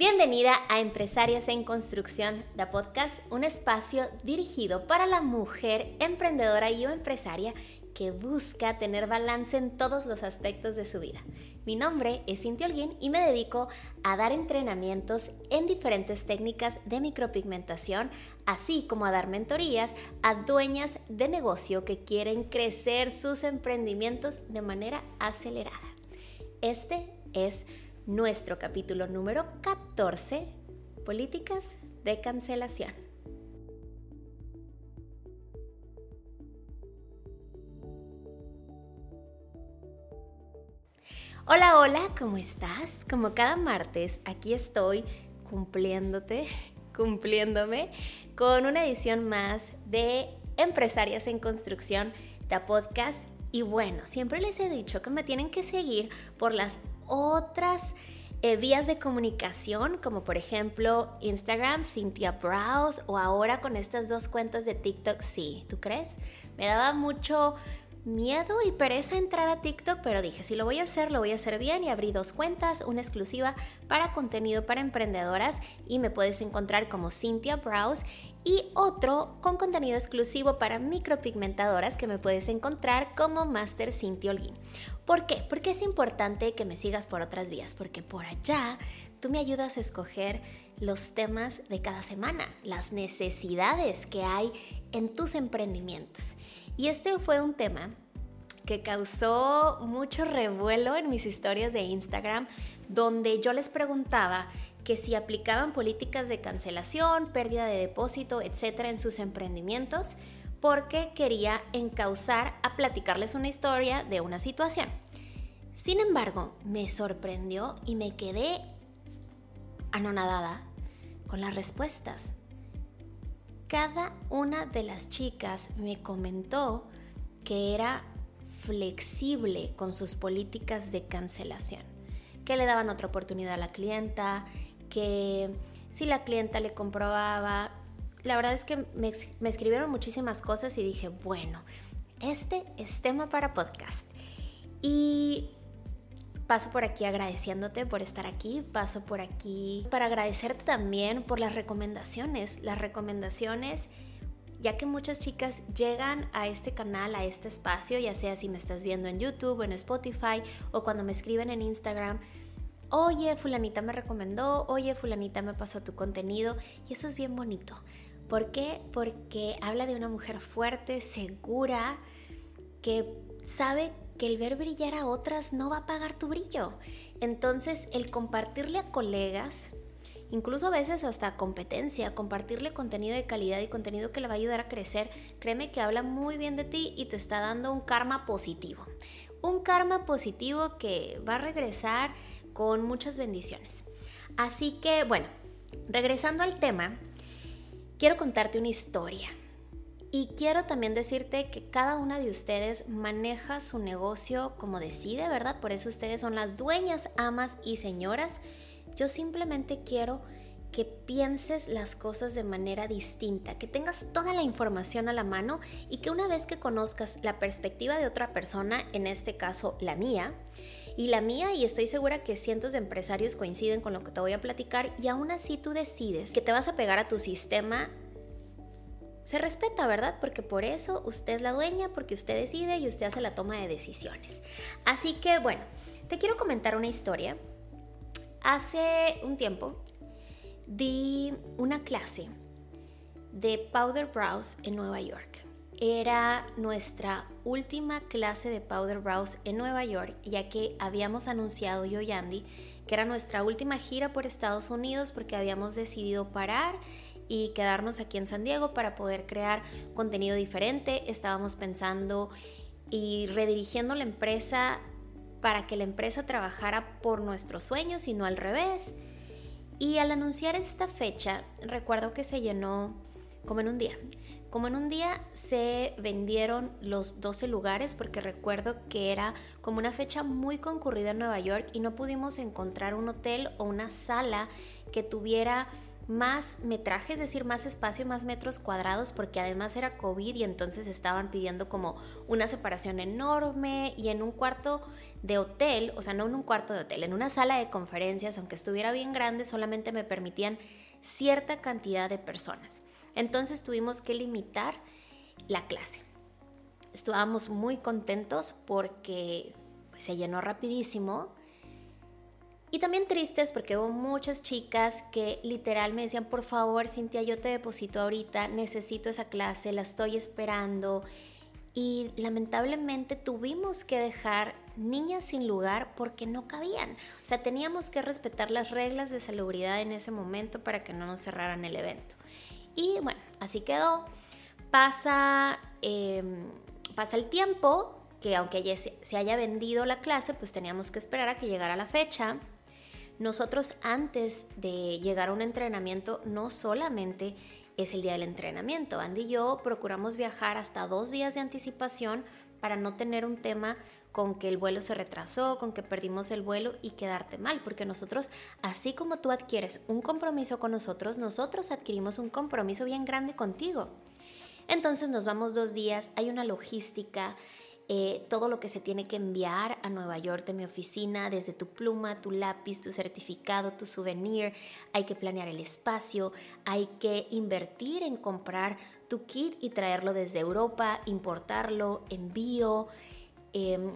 Bienvenida a Empresarias en Construcción, la podcast, un espacio dirigido para la mujer emprendedora y o empresaria que busca tener balance en todos los aspectos de su vida. Mi nombre es Cintia Holguín y me dedico a dar entrenamientos en diferentes técnicas de micropigmentación, así como a dar mentorías a dueñas de negocio que quieren crecer sus emprendimientos de manera acelerada. Este es nuestro capítulo número 14, Políticas de Cancelación. Hola, hola, ¿cómo estás? Como cada martes, aquí estoy cumpliéndote, cumpliéndome con una edición más de Empresarias en Construcción, de podcast. Y bueno, siempre les he dicho que me tienen que seguir por las otras eh, vías de comunicación, como por ejemplo Instagram, Cynthia Browse, o ahora con estas dos cuentas de TikTok, sí, ¿tú crees? Me daba mucho miedo y pereza entrar a TikTok, pero dije, si lo voy a hacer, lo voy a hacer bien y abrí dos cuentas, una exclusiva para contenido para emprendedoras y me puedes encontrar como Cynthia Browse y otro con contenido exclusivo para micropigmentadoras que me puedes encontrar como Master Cynthia Holguín. ¿Por qué? Porque es importante que me sigas por otras vías, porque por allá tú me ayudas a escoger los temas de cada semana, las necesidades que hay en tus emprendimientos. Y este fue un tema que causó mucho revuelo en mis historias de Instagram, donde yo les preguntaba que si aplicaban políticas de cancelación, pérdida de depósito, etcétera, en sus emprendimientos, porque quería encauzar a platicarles una historia de una situación. Sin embargo, me sorprendió y me quedé anonadada con las respuestas cada una de las chicas me comentó que era flexible con sus políticas de cancelación, que le daban otra oportunidad a la clienta, que si la clienta le comprobaba, la verdad es que me, escribieron muchísimas cosas y dije, bueno, este es tema para podcast. Y Paso por aquí agradeciéndote por estar aquí, paso por aquí para agradecerte también por las recomendaciones, las recomendaciones, ya que muchas chicas llegan a este canal, a este espacio, ya sea si me estás viendo en YouTube, en Spotify o cuando me escriben en Instagram, oye, fulanita me recomendó, oye, fulanita me pasó tu contenido y eso es bien bonito. ¿Por qué? Porque habla de una mujer fuerte, segura, que sabe que el ver brillar a otras no va a pagar tu brillo. Entonces, el compartirle a colegas, incluso a veces hasta competencia, compartirle contenido de calidad y contenido que le va a ayudar a crecer, créeme que habla muy bien de ti y te está dando un karma positivo. Un karma positivo que va a regresar con muchas bendiciones. Así que, bueno, regresando al tema, quiero contarte una historia. Y quiero también decirte que cada una de ustedes maneja su negocio como decide, ¿verdad? Por eso ustedes son las dueñas, amas y señoras. Yo simplemente quiero que pienses las cosas de manera distinta, que tengas toda la información a la mano y que una vez que conozcas la perspectiva de otra persona, en este caso la mía, y la mía, y estoy segura que cientos de empresarios coinciden con lo que te voy a platicar, y aún así tú decides que te vas a pegar a tu sistema se respeta, ¿verdad? Porque por eso usted es la dueña, porque usted decide y usted hace la toma de decisiones. Así que bueno, te quiero comentar una historia. Hace un tiempo di una clase de Powder Brows en Nueva York. Era nuestra última clase de Powder Brows en Nueva York, ya que habíamos anunciado yo y Andy que era nuestra última gira por Estados Unidos porque habíamos decidido parar y quedarnos aquí en San Diego para poder crear contenido diferente. Estábamos pensando y redirigiendo la empresa para que la empresa trabajara por nuestros sueños y no al revés. Y al anunciar esta fecha, recuerdo que se llenó como en un día. Como en un día se vendieron los 12 lugares porque recuerdo que era como una fecha muy concurrida en Nueva York y no pudimos encontrar un hotel o una sala que tuviera más metraje, es decir, más espacio, más metros cuadrados, porque además era COVID y entonces estaban pidiendo como una separación enorme y en un cuarto de hotel, o sea, no en un cuarto de hotel, en una sala de conferencias, aunque estuviera bien grande, solamente me permitían cierta cantidad de personas. Entonces tuvimos que limitar la clase. Estábamos muy contentos porque pues, se llenó rapidísimo y también tristes porque hubo muchas chicas que literal me decían, por favor, Cintia, yo te deposito ahorita, necesito esa clase, la estoy esperando. Y lamentablemente tuvimos que dejar niñas sin lugar porque no cabían. O sea, teníamos que respetar las reglas de salubridad en ese momento para que no nos cerraran el evento. Y bueno, así quedó. Pasa, em, pasa el tiempo, que aunque se haya vendido la clase, pues teníamos que esperar a que llegara la fecha. Nosotros antes de llegar a un entrenamiento no solamente es el día del entrenamiento. Andy y yo procuramos viajar hasta dos días de anticipación para no tener un tema con que el vuelo se retrasó, con que perdimos el vuelo y quedarte mal, porque nosotros, así como tú adquieres un compromiso con nosotros, nosotros adquirimos un compromiso bien grande contigo. Entonces nos vamos dos días, hay una logística, eh, todo lo que se tiene que enviar a Nueva York de mi oficina, desde tu pluma, tu lápiz, tu certificado, tu souvenir. Hay que planear el espacio, hay que invertir en comprar tu kit y traerlo desde Europa, importarlo, envío. Em,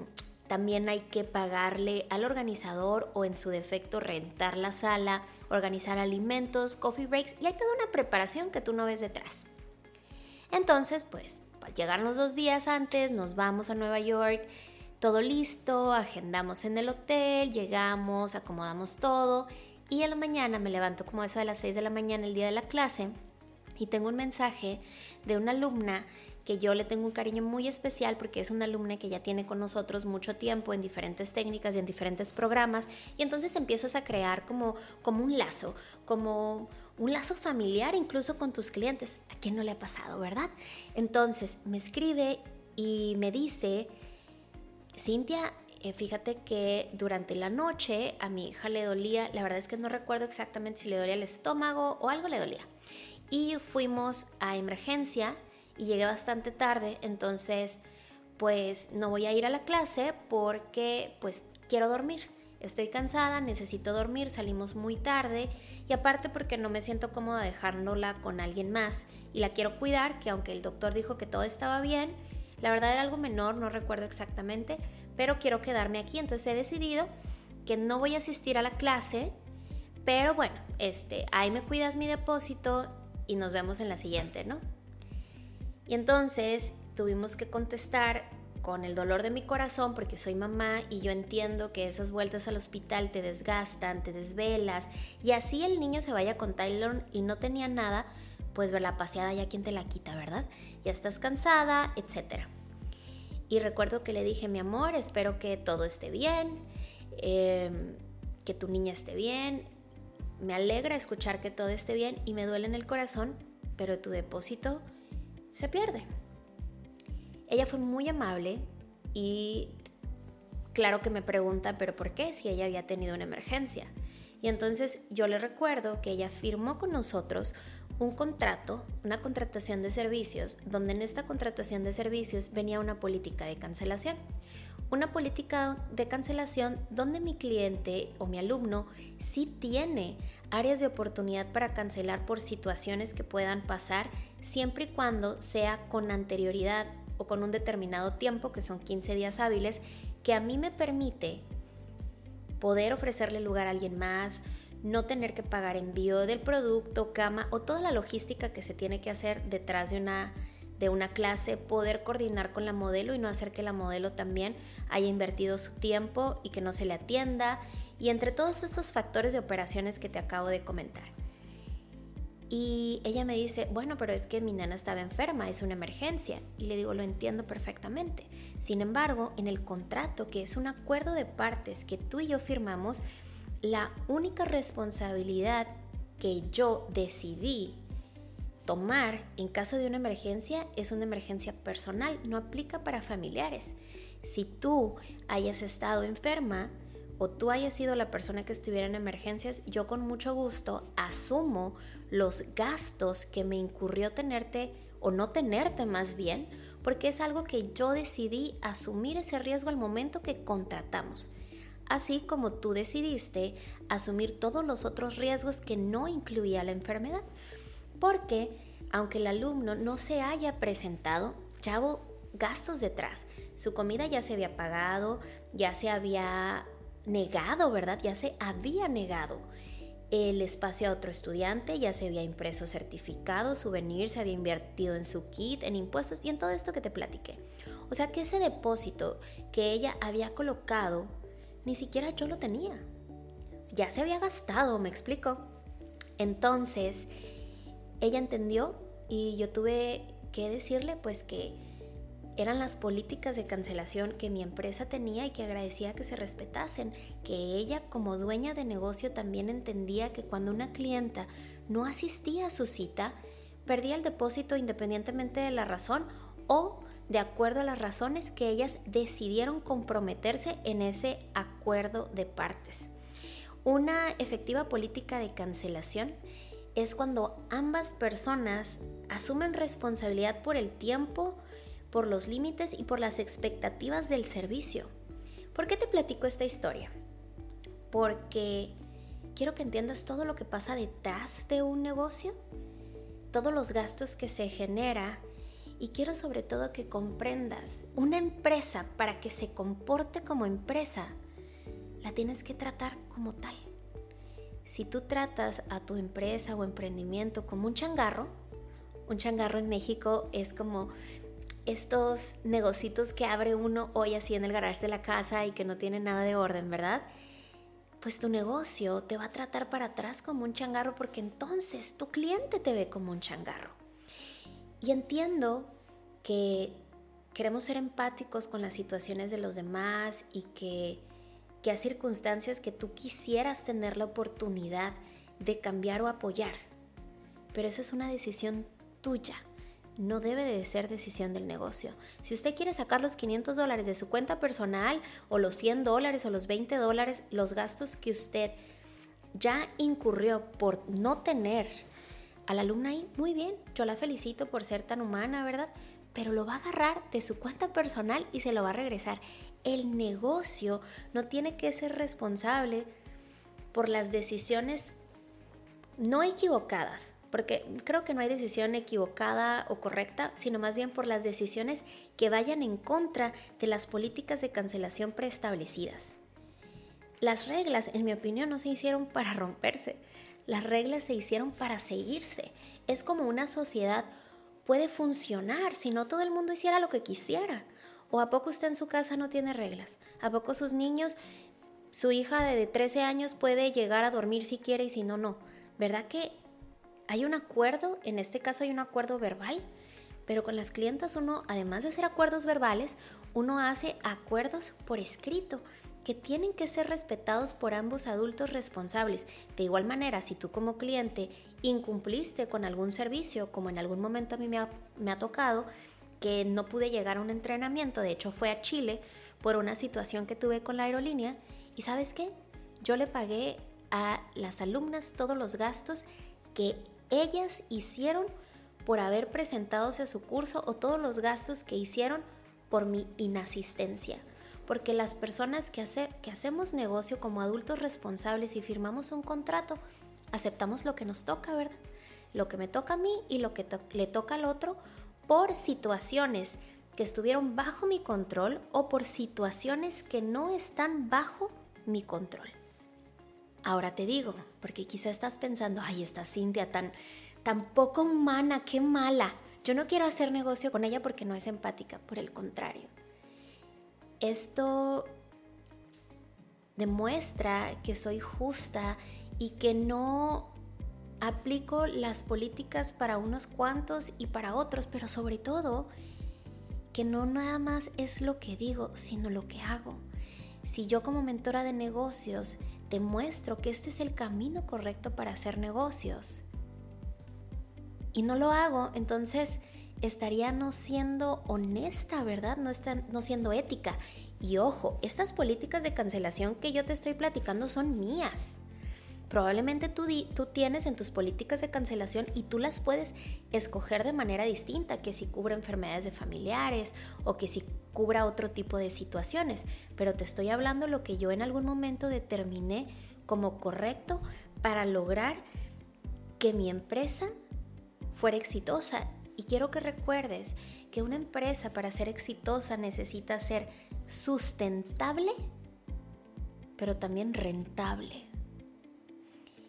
también hay que pagarle al organizador o en su defecto rentar la sala, organizar alimentos, coffee breaks y hay toda una preparación que tú no ves detrás. Entonces, pues llegar los dos días antes, nos vamos a Nueva York, todo listo, agendamos en el hotel, llegamos, acomodamos todo y en la mañana me levanto como eso de las 6 de la mañana el día de la clase y tengo un mensaje de una alumna que yo le tengo un cariño muy especial porque es una alumna que ya tiene con nosotros mucho tiempo en diferentes técnicas y en diferentes programas y entonces empiezas a crear como, como un lazo, como un lazo familiar incluso con tus clientes. ¿A quién no le ha pasado, verdad? Entonces me escribe y me dice, Cintia, eh, fíjate que durante la noche a mi hija le dolía, la verdad es que no recuerdo exactamente si le dolía el estómago o algo le dolía. Y fuimos a emergencia y llegué bastante tarde, entonces pues no voy a ir a la clase porque pues quiero dormir estoy cansada, necesito dormir, salimos muy tarde y aparte porque no me siento cómoda dejándola con alguien más y la quiero cuidar, que aunque el doctor dijo que todo estaba bien, la verdad era algo menor, no recuerdo exactamente, pero quiero quedarme aquí, entonces he decidido que no voy a asistir a la clase, pero bueno, este, ahí me cuidas mi depósito y nos vemos en la siguiente, ¿no? Y entonces tuvimos que contestar con el dolor de mi corazón porque soy mamá y yo entiendo que esas vueltas al hospital te desgastan, te desvelas y así el niño se vaya con Tyler y no tenía nada, pues ver la paseada ya quien te la quita, ¿verdad? Ya estás cansada, etc. Y recuerdo que le dije, mi amor, espero que todo esté bien, em, que tu niña esté bien, me alegra escuchar que todo esté bien y me duele en el corazón, pero tu depósito se pierde. Ella fue muy amable y claro que me pregunta, pero ¿por qué si ella había tenido una emergencia? Y entonces yo le recuerdo que ella firmó con nosotros un contrato, una contratación de servicios, donde en esta contratación de servicios venía una política de cancelación. Una política de cancelación donde mi cliente o mi alumno sí tiene áreas de oportunidad para cancelar por situaciones que puedan pasar siempre y cuando sea con anterioridad o con un determinado tiempo, que son 15 días hábiles, que a mí me permite poder ofrecerle lugar a alguien más, no tener que pagar envío del producto, cama o toda la logística que se tiene que hacer detrás de una, de una clase, poder coordinar con la modelo y no hacer que la modelo también haya invertido su tiempo y que no se le atienda, y entre todos esos factores de operaciones que te acabo de comentar. Y ella me dice, bueno, pero es que mi nana estaba enferma, es una emergencia. Y le digo, lo entiendo perfectamente. Sin embargo, en el contrato, que es un acuerdo de partes que tú y yo firmamos, la única responsabilidad que yo decidí tomar en caso de una emergencia es una emergencia personal, no aplica para familiares. Si tú hayas estado enferma, o tú hayas sido la persona que estuviera en emergencias, yo con mucho gusto asumo los gastos que me incurrió tenerte o no tenerte más bien, porque es algo que yo decidí asumir ese riesgo al momento que contratamos. Así como tú decidiste asumir todos los otros riesgos que no incluía la enfermedad. Porque aunque el alumno no se haya presentado, ya hubo gastos detrás. Su comida ya se había pagado, ya se había negado, ¿verdad? Ya se había negado el espacio a otro estudiante, ya se había impreso certificado, souvenir, se había invertido en su kit, en impuestos y en todo esto que te platiqué. O sea que ese depósito que ella había colocado, ni siquiera yo lo tenía. Ya se había gastado, me explico. Entonces, ella entendió y yo tuve que decirle pues que eran las políticas de cancelación que mi empresa tenía y que agradecía que se respetasen, que ella como dueña de negocio también entendía que cuando una clienta no asistía a su cita, perdía el depósito independientemente de la razón o de acuerdo a las razones que ellas decidieron comprometerse en ese acuerdo de partes. Una efectiva política de cancelación es cuando ambas personas asumen responsabilidad por el tiempo, por los límites y por las expectativas del servicio. ¿Por qué te platico esta historia? Porque quiero que entiendas todo lo que pasa detrás de un negocio, todos los gastos que se genera y quiero sobre todo que comprendas, una empresa para que se comporte como empresa, la tienes que tratar como tal. Si tú tratas a tu empresa o emprendimiento como un changarro, un changarro en México es como estos negocitos que abre uno hoy así en el garage de la casa y que no tiene nada de orden, ¿verdad? Pues tu negocio te va a tratar para atrás como un changarro porque entonces tu cliente te ve como un changarro. Y entiendo que queremos ser empáticos con las situaciones de los demás y que, que hay circunstancias que tú quisieras tener la oportunidad de cambiar o apoyar. Pero esa es una decisión tuya no debe de ser decisión del negocio. Si usted quiere sacar los 500 dólares de su cuenta personal o los 100 dólares o los 20 dólares, los gastos que usted ya incurrió por no tener a la alumna ahí, muy bien, yo la felicito por ser tan humana, ¿verdad? Pero lo va a agarrar de su cuenta personal y se lo va a regresar. El negocio no tiene que ser responsable por las decisiones no equivocadas, porque creo que no hay decisión equivocada o correcta, sino más bien por las decisiones que vayan en contra de las políticas de cancelación preestablecidas. Las reglas, en mi opinión, no se hicieron para romperse, las reglas se hicieron para seguirse. Es como una sociedad puede funcionar si no todo el mundo hiciera lo que quisiera. ¿O a poco usted en su casa no tiene reglas? ¿A poco sus niños, su hija de 13 años puede llegar a dormir si quiere y si no, no? ¿Verdad que hay un acuerdo, en este caso hay un acuerdo verbal, pero con las clientas uno, además de hacer acuerdos verbales, uno hace acuerdos por escrito que tienen que ser respetados por ambos adultos responsables. De igual manera, si tú como cliente incumpliste con algún servicio, como en algún momento a mí me ha, me ha tocado, que no pude llegar a un entrenamiento, de hecho fue a Chile por una situación que tuve con la aerolínea, y sabes qué, yo le pagué a las alumnas todos los gastos que ellas hicieron por haber presentado a su curso o todos los gastos que hicieron por mi inasistencia. Porque las personas que, hace, que hacemos negocio como adultos responsables y firmamos un contrato, aceptamos lo que nos toca, ¿verdad? Lo que me toca a mí y lo que le toca al otro por situaciones que estuvieron bajo mi control o por situaciones que no están bajo mi control. Ahora te digo, porque quizá estás pensando, ay, esta Cintia tan, tan poco humana, qué mala. Yo no quiero hacer negocio con ella porque no es empática, por el contrario. Esto demuestra que soy justa y que no aplico las políticas para unos cuantos y para otros, pero sobre todo que no nada más es lo que digo, sino lo que hago. Si yo como mentora de negocios demuestro que este es el camino correcto para hacer negocios y no lo hago, entonces estaría no siendo honesta, ¿verdad? No, está, no siendo ética. Y ojo, estas políticas de cancelación que yo te estoy platicando son mías. Probablemente tú, tú, tienes en tus políticas de cancelación y tú las puedes escoger de manera distinta, que si cubra enfermedades de familiares o que si cubra otro tipo de situaciones. Pero te estoy hablando lo que yo en algún momento determiné como correcto para lograr que mi empresa fuera exitosa. Y quiero que recuerdes que una empresa para ser exitosa necesita ser sustentable, pero también rentable.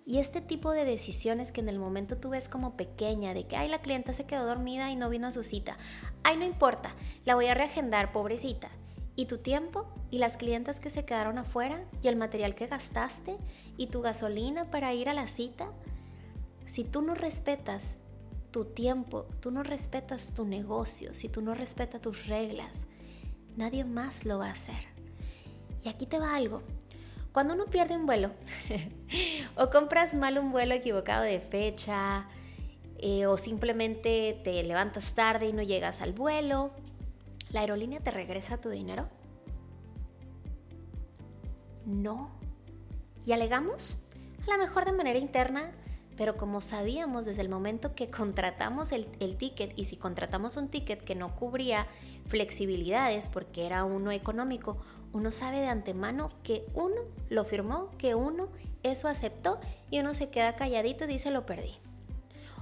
Y este tipo de decisiones que en el momento tú ves como pequeña, de que, ay, la clienta se quedó dormida y no vino a su cita, ay, no importa, la voy a reagendar, pobrecita. Y tu tiempo, y las clientas que se quedaron afuera, y el material que gastaste, y tu gasolina para ir a la cita, si tú no respetas tu tiempo, tú no respetas tu negocio, si tú no respetas tus reglas, nadie más lo va a hacer. Y aquí te va algo. Cuando uno pierde un vuelo o compras mal un vuelo equivocado de fecha eh, o simplemente te levantas tarde y no llegas al vuelo, ¿la aerolínea te regresa tu dinero? No. ¿Y alegamos? A lo mejor de manera interna pero como sabíamos desde el momento que contratamos el, ticket y si contratamos un ticket que no cubría flexibilidades porque era uno económico, uno sabe de antemano que uno lo firmó, que uno eso aceptó y uno se queda calladito y dice lo perdí.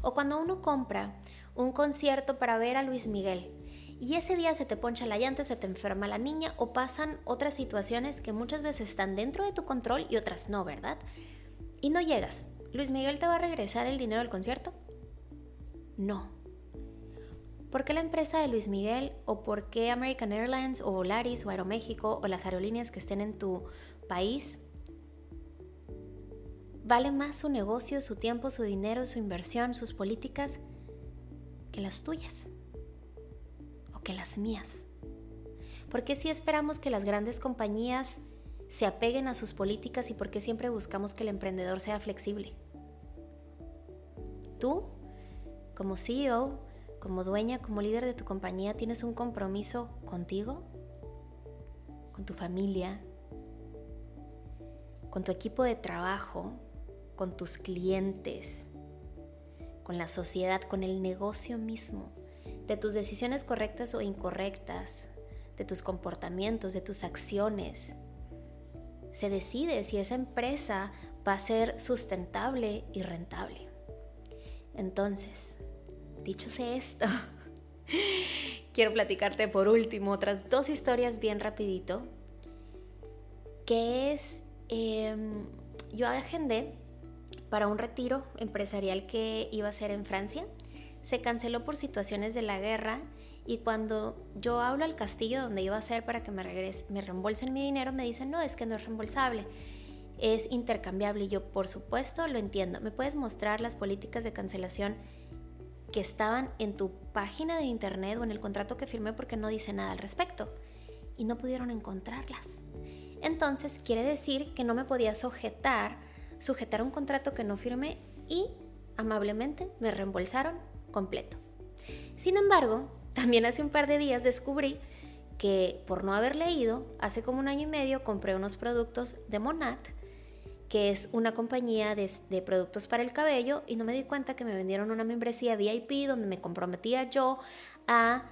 O cuando uno compra un concierto para ver a Luis Miguel y ese día se te poncha la llanta, se te enferma la niña o pasan otras situaciones que muchas veces están dentro de tu control y otras no, ¿verdad? Y no llegas ¿Luis Miguel te va a regresar el dinero del concierto? No. ¿Por qué la empresa de Luis Miguel o por qué American Airlines o Volaris o Aeroméxico o las aerolíneas que estén en tu país vale más su negocio, su tiempo, su dinero, su inversión, sus políticas que las tuyas o que las mías? ¿Por qué si esperamos que las grandes compañías se apeguen a sus políticas y por qué siempre buscamos que el emprendedor sea flexible? tú, como CEO, como dueña, como líder de tu compañía, tienes un compromiso contigo, con tu familia, con tu equipo de trabajo, con tus clientes, con la sociedad, con el negocio mismo, de tus decisiones correctas o incorrectas, de tus comportamientos, de tus acciones. Se decide si esa empresa va a ser sustentable y rentable. Entonces, dicho esto, quiero platicarte por último otras dos historias bien rapidito, que es, em, yo agendé para un retiro empresarial que iba a ser en Francia, se canceló por situaciones de la guerra y cuando yo hablo al castillo donde iba a ser para que me, regrese, me reembolsen mi dinero, me dicen, no, es que no es reembolsable es intercambiable y yo por supuesto lo entiendo. ¿Me puedes mostrar las políticas de cancelación que estaban en tu página de internet o en el contrato que firmé porque no dice nada al respecto? Y no pudieron encontrarlas. Entonces quiere decir que no me podía sujetar, sujetar un contrato que no firmé y amablemente me reembolsaron completo. Sin embargo, también hace un par de días descubrí que por no haber leído, hace como un año y medio compré unos productos de Monat que es una compañía de, productos para el cabello y no me di cuenta que me vendieron una membresía VIP donde me comprometía yo a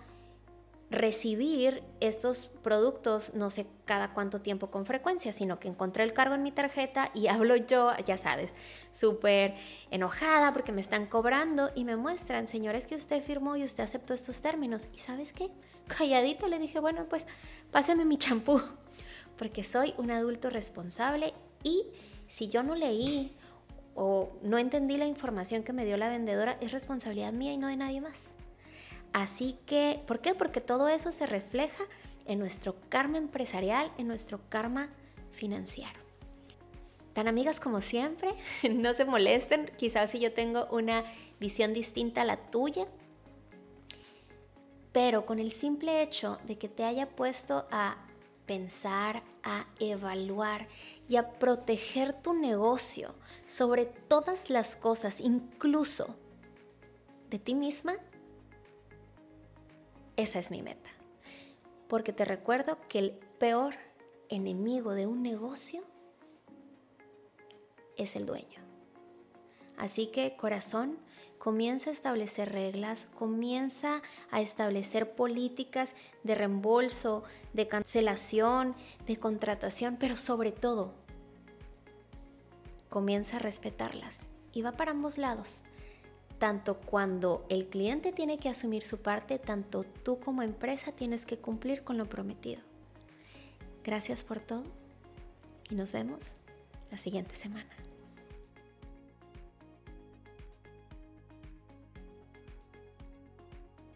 recibir estos productos no sé cada cuánto tiempo con frecuencia, sino que encontré el cargo en mi tarjeta y hablo yo, ya sabes, súper enojada porque me están cobrando y me muestran, señores, que usted firmó y usted aceptó estos términos. ¿Y sabes qué? Calladita le dije, bueno, pues páseme mi champú, porque soy un adulto responsable y si yo no leí o no entendí la información que me dio la vendedora, es responsabilidad mía y no de nadie más. Así que, ¿por qué? Porque todo eso se refleja en nuestro karma empresarial, en nuestro karma financiero. Tan amigas como siempre, no se molesten, quizás si yo tengo una visión distinta a la tuya, pero con el simple hecho de que te haya puesto a pensar, a evaluar y a proteger tu negocio sobre todas las cosas, incluso de ti misma, esa es mi meta. Porque te recuerdo que el peor enemigo de un negocio es el dueño. Así que corazón, comienza a establecer reglas, comienza a establecer políticas de reembolso, de cancelación, de contratación, pero sobre todo, comienza a respetarlas. Y va para ambos lados. Tanto cuando el cliente tiene que asumir su parte, tanto tú como empresa tienes que cumplir con lo prometido. Gracias por todo y nos vemos la siguiente semana.